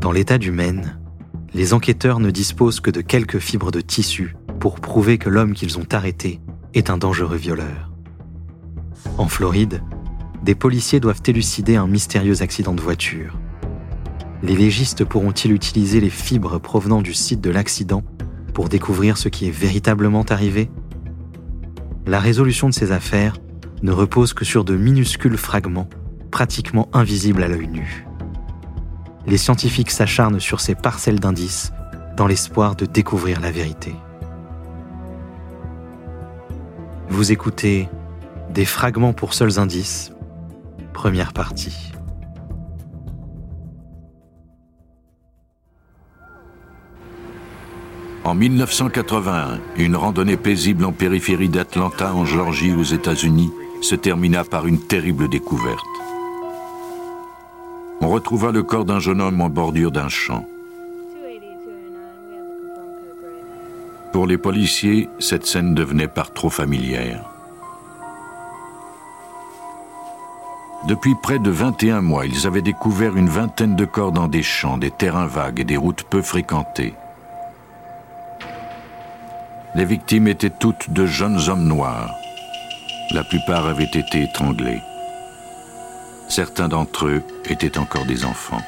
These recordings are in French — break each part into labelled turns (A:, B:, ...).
A: Dans l'état du Maine, les enquêteurs ne disposent que de quelques fibres de tissu pour prouver que l'homme qu'ils ont arrêté est un dangereux violeur. En Floride, des policiers doivent élucider un mystérieux accident de voiture. Les légistes pourront-ils utiliser les fibres provenant du site de l'accident pour découvrir ce qui est véritablement arrivé? La résolution de ces affaires ne repose que sur de minuscules fragments, pratiquement invisibles à l'œil nu. Les scientifiques s'acharnent sur ces parcelles d'indices dans l'espoir de découvrir la vérité. Vous écoutez Des fragments pour seuls indices, première partie.
B: En 1981, une randonnée paisible en périphérie d'Atlanta, en Georgie, aux États-Unis, se termina par une terrible découverte. On retrouva le corps d'un jeune homme en bordure d'un champ. Pour les policiers, cette scène devenait par trop familière. Depuis près de 21 mois, ils avaient découvert une vingtaine de corps dans des champs, des terrains vagues et des routes peu fréquentées. Les victimes étaient toutes de jeunes hommes noirs. La plupart avaient été étranglés. Certains d'entre eux étaient encore des enfants.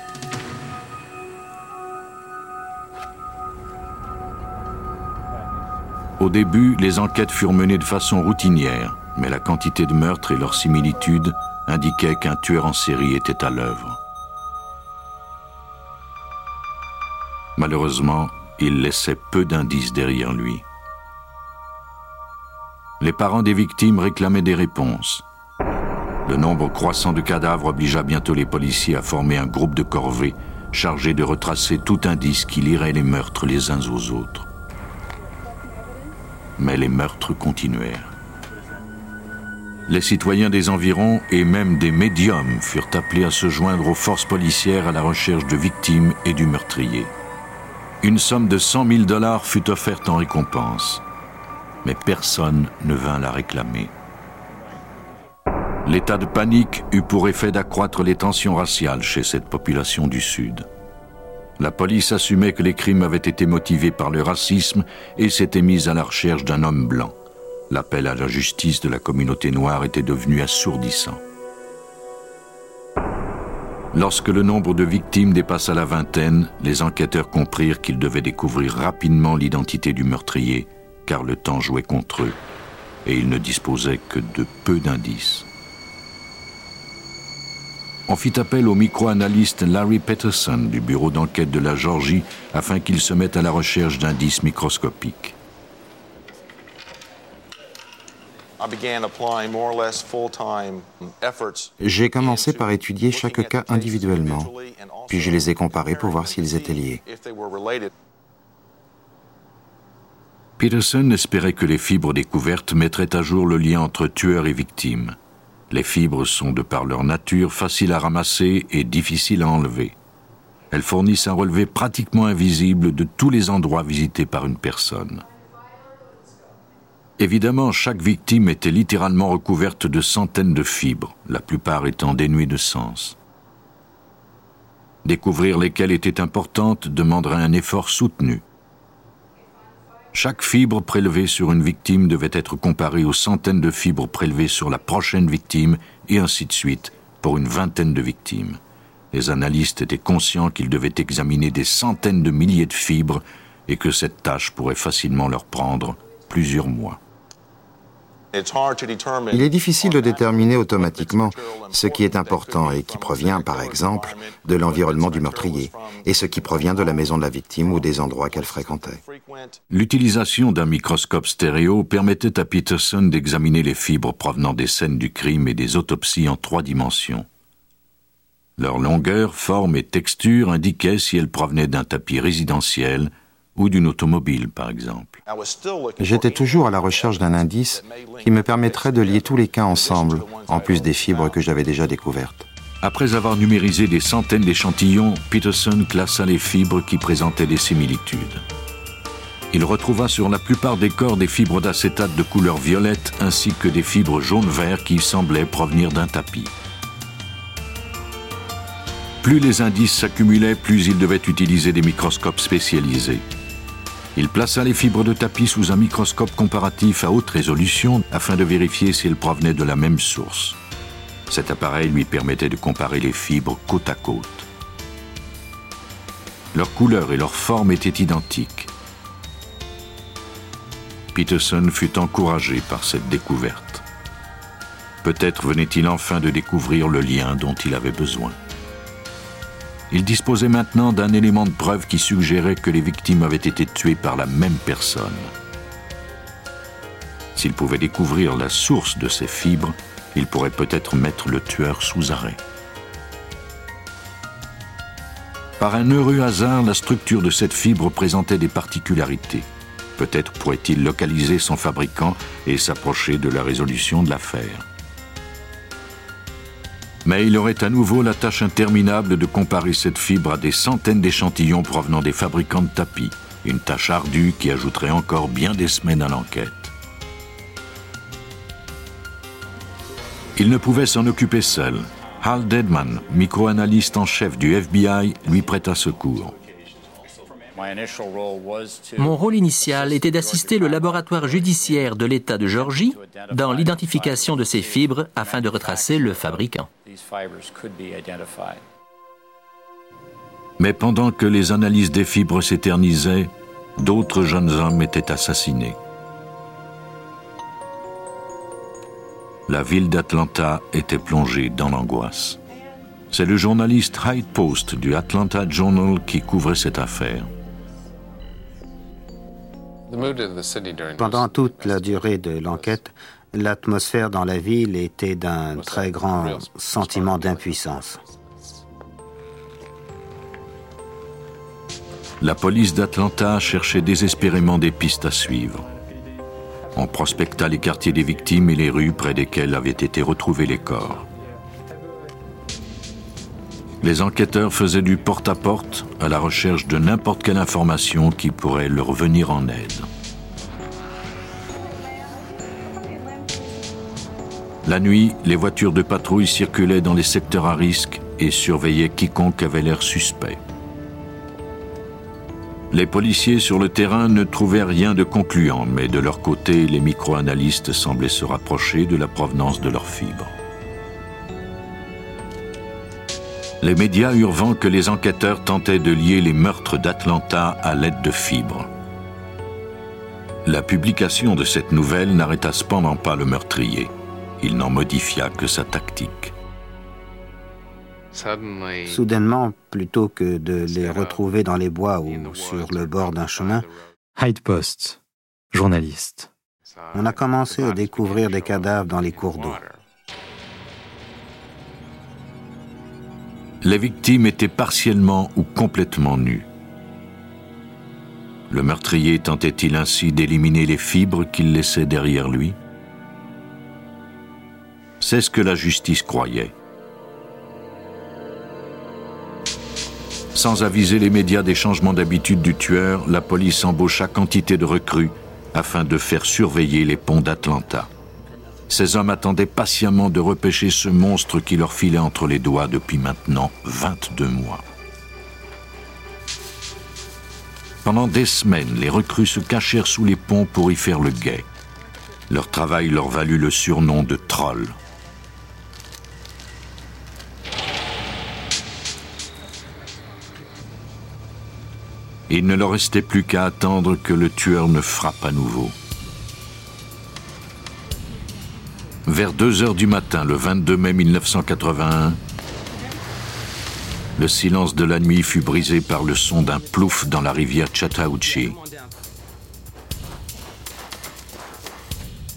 B: Au début, les enquêtes furent menées de façon routinière, mais la quantité de meurtres et leur similitude indiquaient qu'un tueur en série était à l'œuvre. Malheureusement, il laissait peu d'indices derrière lui. Les parents des victimes réclamaient des réponses. Le nombre croissant de cadavres obligea bientôt les policiers à former un groupe de corvées chargé de retracer tout indice qui lirait les meurtres les uns aux autres. Mais les meurtres continuèrent. Les citoyens des environs et même des médiums furent appelés à se joindre aux forces policières à la recherche de victimes et du meurtrier. Une somme de 100 000 dollars fut offerte en récompense mais personne ne vint la réclamer. L'état de panique eut pour effet d'accroître les tensions raciales chez cette population du Sud. La police assumait que les crimes avaient été motivés par le racisme et s'était mise à la recherche d'un homme blanc. L'appel à la justice de la communauté noire était devenu assourdissant. Lorsque le nombre de victimes dépassa la vingtaine, les enquêteurs comprirent qu'ils devaient découvrir rapidement l'identité du meurtrier car le temps jouait contre eux et ils ne disposaient que de peu d'indices. On fit appel au micro-analyste Larry Peterson du bureau d'enquête de la Georgie afin qu'il se mette à la recherche d'indices microscopiques.
C: J'ai commencé par étudier chaque cas individuellement, puis je les ai comparés pour voir s'ils étaient liés.
B: Peterson espérait que les fibres découvertes mettraient à jour le lien entre tueur et victime. Les fibres sont, de par leur nature, faciles à ramasser et difficiles à enlever. Elles fournissent un relevé pratiquement invisible de tous les endroits visités par une personne. Évidemment, chaque victime était littéralement recouverte de centaines de fibres, la plupart étant dénuées de sens. Découvrir lesquelles étaient importantes demanderait un effort soutenu. Chaque fibre prélevée sur une victime devait être comparée aux centaines de fibres prélevées sur la prochaine victime, et ainsi de suite, pour une vingtaine de victimes. Les analystes étaient conscients qu'ils devaient examiner des centaines de milliers de fibres et que cette tâche pourrait facilement leur prendre plusieurs mois.
C: Il est difficile de déterminer automatiquement ce qui est important et qui provient, par exemple, de l'environnement du meurtrier et ce qui provient de la maison de la victime ou des endroits qu'elle fréquentait.
B: L'utilisation d'un microscope stéréo permettait à Peterson d'examiner les fibres provenant des scènes du crime et des autopsies en trois dimensions. Leur longueur, forme et texture indiquaient si elles provenaient d'un tapis résidentiel, ou d'une automobile, par exemple.
C: J'étais toujours à la recherche d'un indice qui me permettrait de lier tous les cas ensemble, en plus des fibres que j'avais déjà découvertes.
B: Après avoir numérisé des centaines d'échantillons, Peterson classa les fibres qui présentaient des similitudes. Il retrouva sur la plupart des corps des fibres d'acétate de couleur violette ainsi que des fibres jaune-vert qui semblaient provenir d'un tapis. Plus les indices s'accumulaient, plus il devait utiliser des microscopes spécialisés. Il plaça les fibres de tapis sous un microscope comparatif à haute résolution afin de vérifier si elles provenaient de la même source. Cet appareil lui permettait de comparer les fibres côte à côte. Leur couleur et leur forme étaient identiques. Peterson fut encouragé par cette découverte. Peut-être venait-il enfin de découvrir le lien dont il avait besoin. Il disposait maintenant d'un élément de preuve qui suggérait que les victimes avaient été tuées par la même personne. S'il pouvait découvrir la source de ces fibres, il pourrait peut-être mettre le tueur sous arrêt. Par un heureux hasard, la structure de cette fibre présentait des particularités. Peut-être pourrait-il localiser son fabricant et s'approcher de la résolution de l'affaire. Mais il aurait à nouveau la tâche interminable de comparer cette fibre à des centaines d'échantillons provenant des fabricants de tapis, une tâche ardue qui ajouterait encore bien des semaines à l'enquête. Il ne pouvait s'en occuper seul. Hal Dedman, microanalyste en chef du FBI, lui prêta secours.
D: Mon rôle initial était d'assister le laboratoire judiciaire de l'État de Géorgie dans l'identification de ces fibres afin de retracer le fabricant.
B: Mais pendant que les analyses des fibres s'éternisaient, d'autres jeunes hommes étaient assassinés. La ville d'Atlanta était plongée dans l'angoisse. C'est le journaliste Hyde Post du Atlanta Journal qui couvrait cette affaire.
E: Pendant toute la durée de l'enquête, l'atmosphère dans la ville était d'un très grand sentiment d'impuissance.
B: La police d'Atlanta cherchait désespérément des pistes à suivre. On prospecta les quartiers des victimes et les rues près desquelles avaient été retrouvés les corps. Les enquêteurs faisaient du porte-à-porte -à, la recherche de n'importe quelle information qui pourrait leur venir en aide. La nuit, les voitures de patrouille circulaient dans les secteurs à risque et surveillaient quiconque avait l'air suspect. Les policiers sur le terrain ne trouvaient rien de concluant, mais de leur côté, les micro-analystes semblaient se rapprocher de la provenance de leurs fibres. Les médias eurent vent que les enquêteurs tentaient de lier les meurtres d'Atlanta à l'aide de fibres. La publication de cette nouvelle n'arrêta cependant pas le meurtrier. Il n'en modifia que sa tactique.
E: Soudainement, plutôt que de les retrouver dans les bois ou sur le bord d'un chemin,
A: Hyde Post, journaliste.
E: On a commencé à découvrir des cadavres dans les cours d'eau.
B: Les victimes étaient partiellement ou complètement nues. Le meurtrier tentait-il ainsi d'éliminer les fibres qu'il laissait derrière lui? C'est ce que la justice croyait. Sans aviser les médias des changements d'habitude du tueur, la police embaucha quantité de recrues afin de faire surveiller les ponts d'Atlanta. Ces hommes attendaient patiemment de repêcher ce monstre qui leur filait entre les doigts depuis maintenant 22 mois. Pendant des semaines, les recrues se cachèrent sous les ponts pour y faire le guet. Leur travail leur valut le surnom de trolls. Il ne leur restait plus qu'à attendre que le tueur ne frappe à nouveau. Vers 2 heures du matin, le 22 mai 1981, le silence de la nuit fut brisé par le son d'un plouf dans la rivière Chattahoochee.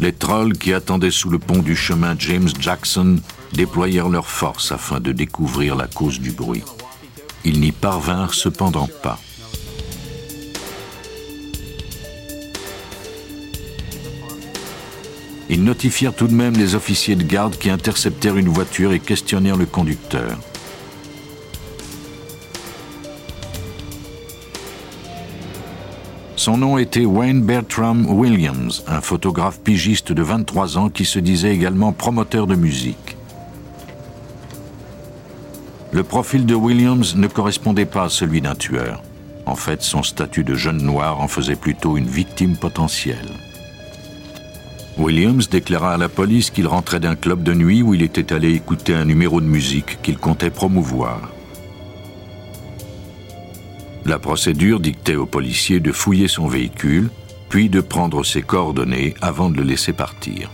B: Les trolls qui attendaient sous le pont du chemin James Jackson déployèrent leurs forces afin de découvrir la cause du bruit. Ils n'y parvinrent cependant pas. Ils notifièrent tout de même les officiers de garde qui interceptèrent une voiture et questionnèrent le conducteur. Son nom était Wayne Bertram Williams, un photographe pigiste de 23 ans qui se disait également promoteur de musique. Le profil de Williams ne correspondait pas à celui d'un tueur. En fait, son statut de jeune noir en faisait plutôt une victime potentielle. Williams déclara à la police qu'il rentrait d'un club de nuit où il était allé écouter un numéro de musique qu'il comptait promouvoir. La procédure dictait aux policiers de fouiller son véhicule, puis de prendre ses coordonnées avant de le laisser partir.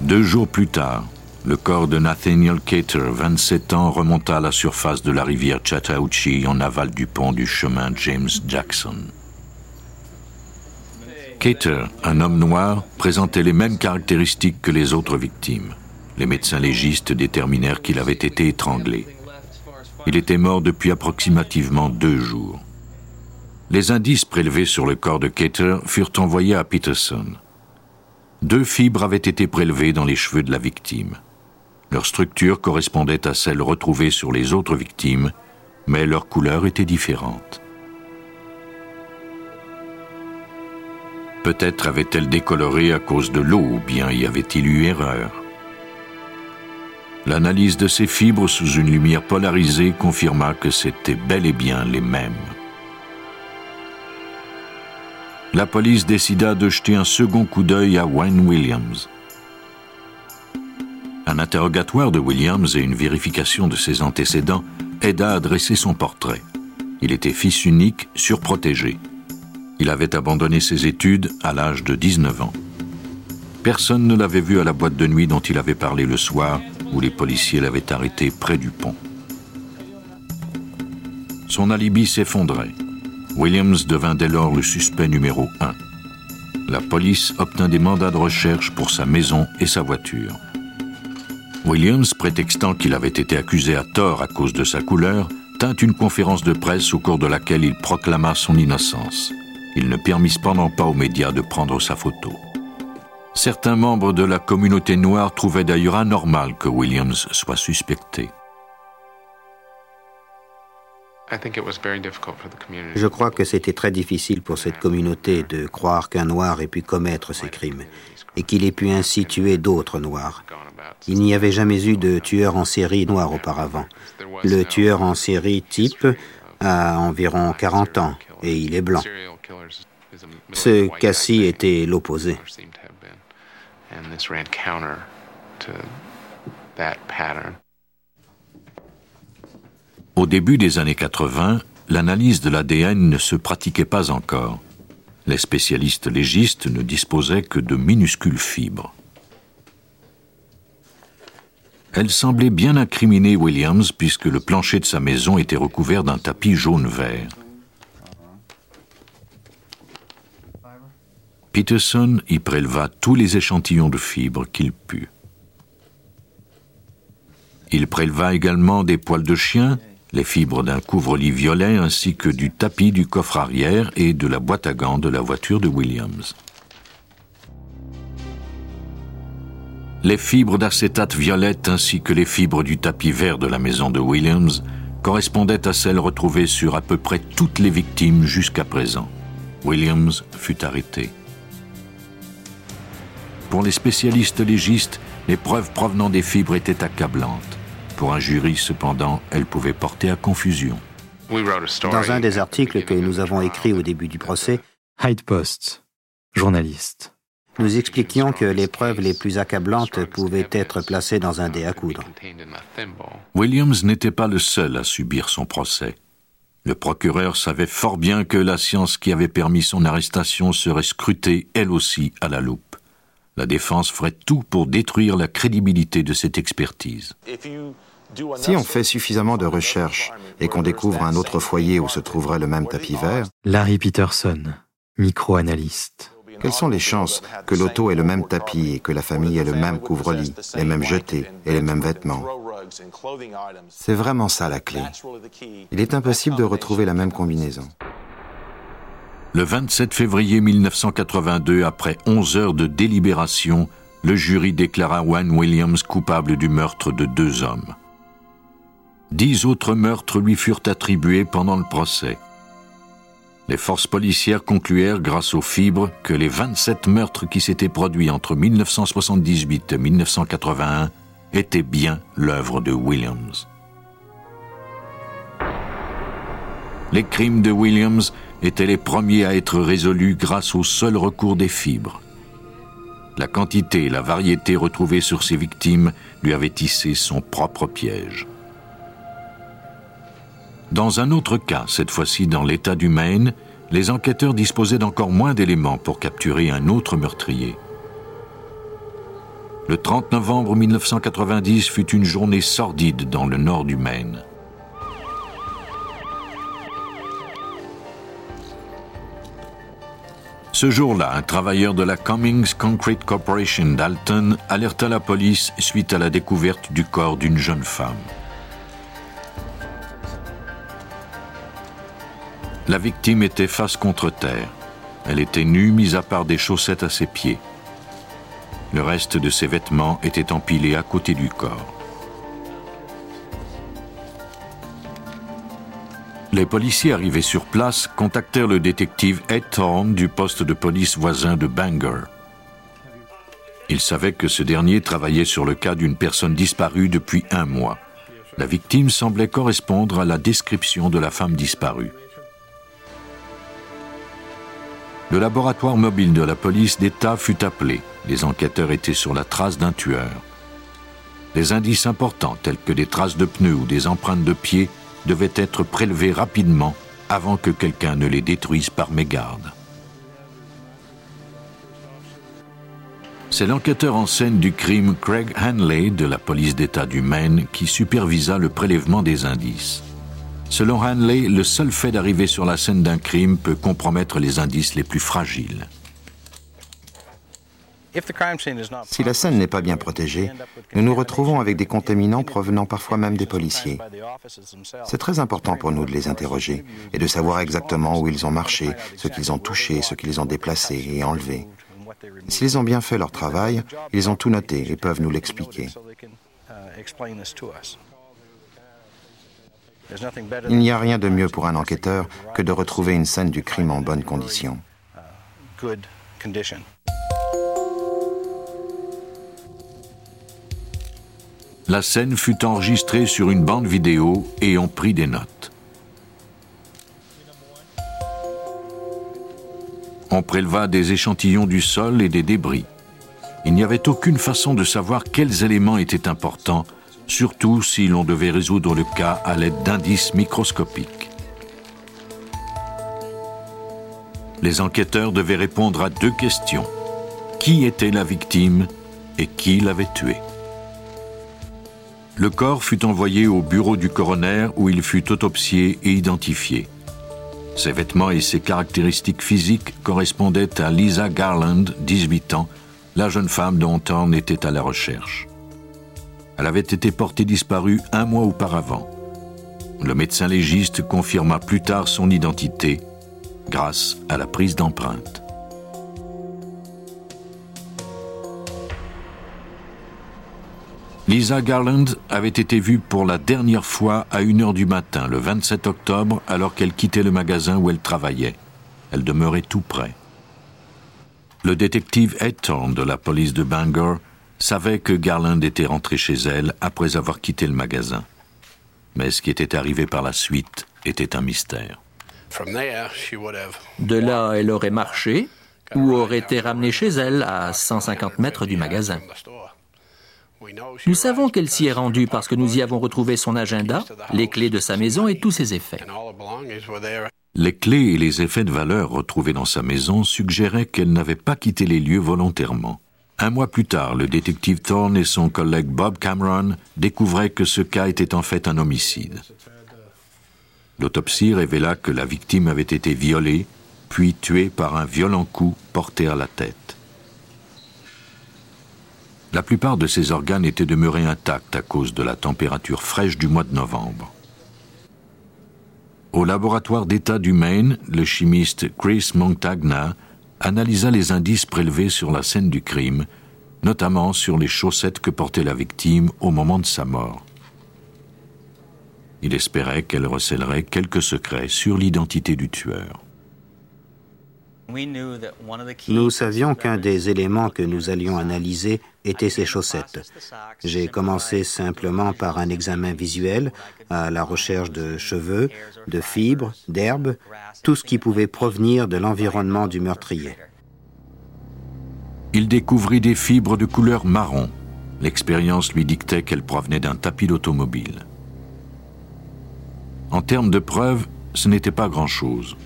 B: Deux jours plus tard, le corps de Nathaniel Cater, 27 ans, remonta à la surface de la rivière Chattahoochee en aval du pont du chemin James Jackson. Cater, un homme noir, présentait les mêmes caractéristiques que les autres victimes. Les médecins légistes déterminèrent qu'il avait été étranglé. Il était mort depuis approximativement deux jours. Les indices prélevés sur le corps de Cater furent envoyés à Peterson. Deux fibres avaient été prélevées dans les cheveux de la victime. Leur structure correspondait à celle retrouvée sur les autres victimes, mais leur couleur était différente. Peut-être avait-elle décoloré à cause de l'eau ou bien y avait-il eu erreur. L'analyse de ces fibres sous une lumière polarisée confirma que c'étaient bel et bien les mêmes. La police décida de jeter un second coup d'œil à Wayne Williams. Un interrogatoire de Williams et une vérification de ses antécédents aida à dresser son portrait. Il était fils unique, surprotégé. Il avait abandonné ses études à l'âge de 19 ans. Personne ne l'avait vu à la boîte de nuit dont il avait parlé le soir où les policiers l'avaient arrêté près du pont. Son alibi s'effondrait. Williams devint dès lors le suspect numéro un. La police obtint des mandats de recherche pour sa maison et sa voiture. Williams, prétextant qu'il avait été accusé à tort à cause de sa couleur, tint une conférence de presse au cours de laquelle il proclama son innocence. Il ne permit cependant pas aux médias de prendre sa photo. Certains membres de la communauté noire trouvaient d'ailleurs anormal que Williams soit suspecté.
E: Je crois que c'était très difficile pour cette communauté de croire qu'un noir ait pu commettre ces crimes et qu'il ait pu ainsi tuer d'autres noirs. Il n'y avait jamais eu de tueur en série noir auparavant. Le tueur en série type a environ 40 ans et il est blanc. Ce Cassie était l'opposé.
B: Au début des années 80, l'analyse de l'ADN ne se pratiquait pas encore. Les spécialistes légistes ne disposaient que de minuscules fibres. Elle semblait bien incriminer Williams puisque le plancher de sa maison était recouvert d'un tapis jaune-vert. Peterson y préleva tous les échantillons de fibres qu'il put. Il préleva également des poils de chien, les fibres d'un couvre-lit violet ainsi que du tapis du coffre arrière et de la boîte à gants de la voiture de Williams. Les fibres d'acétate violette ainsi que les fibres du tapis vert de la maison de Williams correspondaient à celles retrouvées sur à peu près toutes les victimes jusqu'à présent. Williams fut arrêté. Pour les spécialistes légistes, les preuves provenant des fibres étaient accablantes. Pour un jury, cependant, elles pouvaient porter à confusion.
E: Dans un des articles que nous avons écrits au début du procès,
A: Hyde Post, journaliste.
E: Nous expliquions que les preuves les plus accablantes pouvaient être placées dans un dé à coudre.
B: Williams n'était pas le seul à subir son procès. Le procureur savait fort bien que la science qui avait permis son arrestation serait scrutée, elle aussi, à la loupe la défense ferait tout pour détruire la crédibilité de cette expertise.
C: Si on fait suffisamment de recherches et qu'on découvre un autre foyer où se trouverait le même tapis vert,
A: Larry Peterson, micro-analyste.
C: Quelles sont les chances que l'auto ait le même tapis et que la famille ait le même couvre-lit, les mêmes jetés et les mêmes vêtements? C'est vraiment ça la clé. Il est impossible de retrouver la même combinaison.
B: Le 27 février 1982, après 11 heures de délibération, le jury déclara Wayne Williams coupable du meurtre de deux hommes. Dix autres meurtres lui furent attribués pendant le procès. Les forces policières concluèrent, grâce aux fibres, que les 27 meurtres qui s'étaient produits entre 1978 et 1981 étaient bien l'œuvre de Williams. Les crimes de Williams étaient les premiers à être résolus grâce au seul recours des fibres. La quantité et la variété retrouvées sur ses victimes lui avaient tissé son propre piège. Dans un autre cas, cette fois-ci dans l'État du Maine, les enquêteurs disposaient d'encore moins d'éléments pour capturer un autre meurtrier. Le 30 novembre 1990 fut une journée sordide dans le nord du Maine. Ce jour-là, un travailleur de la Cummings Concrete Corporation d'Alton alerta la police suite à la découverte du corps d'une jeune femme. La victime était face contre terre. Elle était nue, mis à part des chaussettes à ses pieds. Le reste de ses vêtements était empilé à côté du corps. Les policiers arrivés sur place contactèrent le détective Ed Thorne du poste de police voisin de Bangor. Ils savaient que ce dernier travaillait sur le cas d'une personne disparue depuis un mois. La victime semblait correspondre à la description de la femme disparue. Le laboratoire mobile de la police d'État fut appelé. Les enquêteurs étaient sur la trace d'un tueur. Des indices importants tels que des traces de pneus ou des empreintes de pieds devaient être prélevés rapidement avant que quelqu'un ne les détruise par mégarde. C'est l'enquêteur en scène du crime Craig Hanley de la police d'État du Maine qui supervisa le prélèvement des indices. Selon Hanley, le seul fait d'arriver sur la scène d'un crime peut compromettre les indices les plus fragiles.
C: Si la scène n'est pas bien protégée, nous nous retrouvons avec des contaminants provenant parfois même des policiers. C'est très important pour nous de les interroger et de savoir exactement où ils ont marché, ce qu'ils ont touché, ce qu'ils ont déplacé et enlevé. S'ils ont bien fait leur travail, ils ont tout noté et peuvent nous l'expliquer. Il n'y a rien de mieux pour un enquêteur que de retrouver une scène du crime en bonne condition.
B: La scène fut enregistrée sur une bande vidéo et on prit des notes. On préleva des échantillons du sol et des débris. Il n'y avait aucune façon de savoir quels éléments étaient importants, surtout si l'on devait résoudre le cas à l'aide d'indices microscopiques. Les enquêteurs devaient répondre à deux questions. Qui était la victime et qui l'avait tuée? Le corps fut envoyé au bureau du coroner où il fut autopsié et identifié. Ses vêtements et ses caractéristiques physiques correspondaient à Lisa Garland, 18 ans, la jeune femme dont Thorne était à la recherche. Elle avait été portée disparue un mois auparavant. Le médecin légiste confirma plus tard son identité grâce à la prise d'empreintes. Lisa Garland avait été vue pour la dernière fois à 1h du matin, le 27 octobre, alors qu'elle quittait le magasin où elle travaillait. Elle demeurait tout près. Le détective Ed Thorne de la police de Bangor savait que Garland était rentrée chez elle après avoir quitté le magasin. Mais ce qui était arrivé par la suite était un mystère.
D: De là, elle aurait marché ou aurait été ramenée chez elle à 150 mètres du magasin. Nous savons qu'elle s'y est rendue parce que nous y avons retrouvé son agenda, les clés de sa maison et tous ses effets.
B: Les clés et les effets de valeur retrouvés dans sa maison suggéraient qu'elle n'avait pas quitté les lieux volontairement. Un mois plus tard, le détective Thorne et son collègue Bob Cameron découvraient que ce cas était en fait un homicide. L'autopsie révéla que la victime avait été violée, puis tuée par un violent coup porté à la tête. La plupart de ses organes étaient demeurés intacts à cause de la température fraîche du mois de novembre. Au laboratoire d'État du Maine, le chimiste Chris Montagna analysa les indices prélevés sur la scène du crime, notamment sur les chaussettes que portait la victime au moment de sa mort. Il espérait qu'elle recèlerait quelques secrets sur l'identité du tueur.
E: Nous savions qu'un des éléments que nous allions analyser était ses chaussettes. J'ai commencé simplement par un examen visuel à la recherche de cheveux, de fibres, d'herbes, tout ce qui pouvait provenir de l'environnement du meurtrier.
B: Il découvrit des fibres de couleur marron. L'expérience lui dictait qu'elles provenaient d'un tapis d'automobile. En termes de preuves, ce n'était pas grand-chose.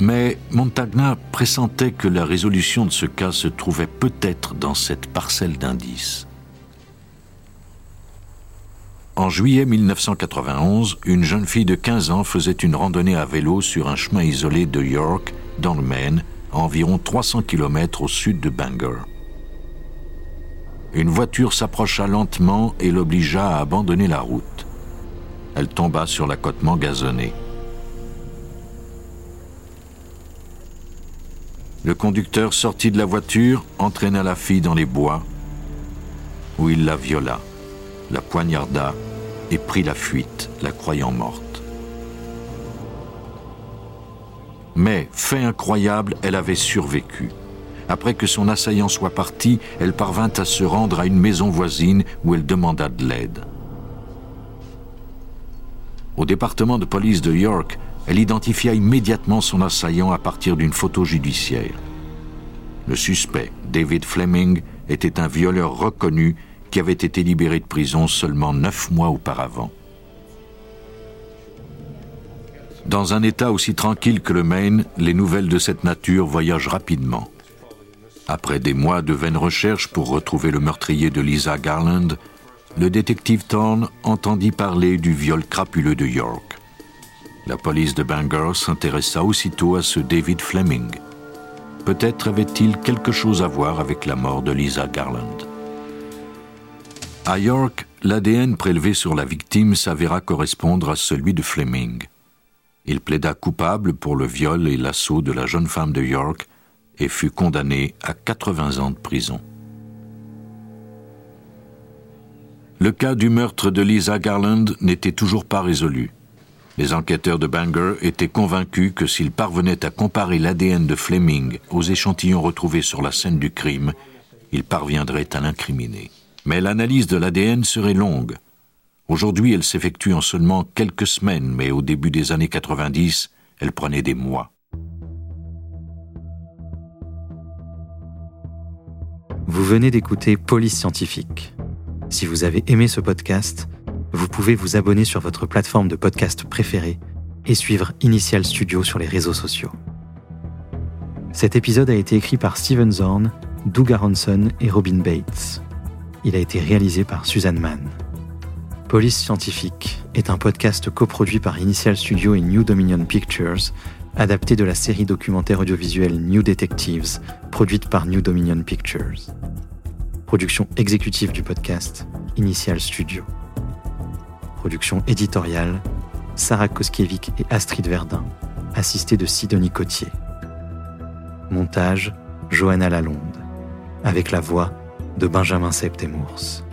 B: Mais Montagna pressentait que la résolution de ce cas se trouvait peut-être dans cette parcelle d'indices. En juillet 1991, une jeune fille de 15 ans faisait une randonnée à vélo sur un chemin isolé de York, dans le Maine, à environ 300 km au sud de Bangor. Une voiture s'approcha lentement et l'obligea à abandonner la route. Elle tomba sur l'accotement gazonné. Le conducteur sortit de la voiture, entraîna la fille dans les bois, où il la viola, la poignarda et prit la fuite, la croyant morte. Mais, fait incroyable, elle avait survécu. Après que son assaillant soit parti, elle parvint à se rendre à une maison voisine où elle demanda de l'aide. Au département de police de York, elle identifia immédiatement son assaillant à partir d'une photo judiciaire. Le suspect, David Fleming, était un violeur reconnu qui avait été libéré de prison seulement neuf mois auparavant. Dans un état aussi tranquille que le Maine, les nouvelles de cette nature voyagent rapidement. Après des mois de vaines recherches pour retrouver le meurtrier de Lisa Garland, le détective Thorne entendit parler du viol crapuleux de York. La police de Bangor s'intéressa aussitôt à ce David Fleming. Peut-être avait-il quelque chose à voir avec la mort de Lisa Garland. À York, l'ADN prélevé sur la victime s'avéra correspondre à celui de Fleming. Il plaida coupable pour le viol et l'assaut de la jeune femme de York et fut condamné à 80 ans de prison. Le cas du meurtre de Lisa Garland n'était toujours pas résolu. Les enquêteurs de Bangor étaient convaincus que s'ils parvenaient à comparer l'ADN de Fleming aux échantillons retrouvés sur la scène du crime, ils parviendraient à l'incriminer. Mais l'analyse de l'ADN serait longue. Aujourd'hui, elle s'effectue en seulement quelques semaines, mais au début des années 90, elle prenait des mois.
A: Vous venez d'écouter Police Scientifique. Si vous avez aimé ce podcast, vous pouvez vous abonner sur votre plateforme de podcast préférée et suivre Initial Studio sur les réseaux sociaux. Cet épisode a été écrit par Steven Zorn, Doug Aronson et Robin Bates. Il a été réalisé par Suzanne Mann. Police Scientifique est un podcast coproduit par Initial Studio et New Dominion Pictures, adapté de la série documentaire audiovisuelle New Detectives, produite par New Dominion Pictures. Production exécutive du podcast, Initial Studio. Production éditoriale, Sarah Koskiewicz et Astrid Verdun, assistée de Sidonie Cotier. Montage, Johanna Lalonde, avec la voix de Benjamin Septemours.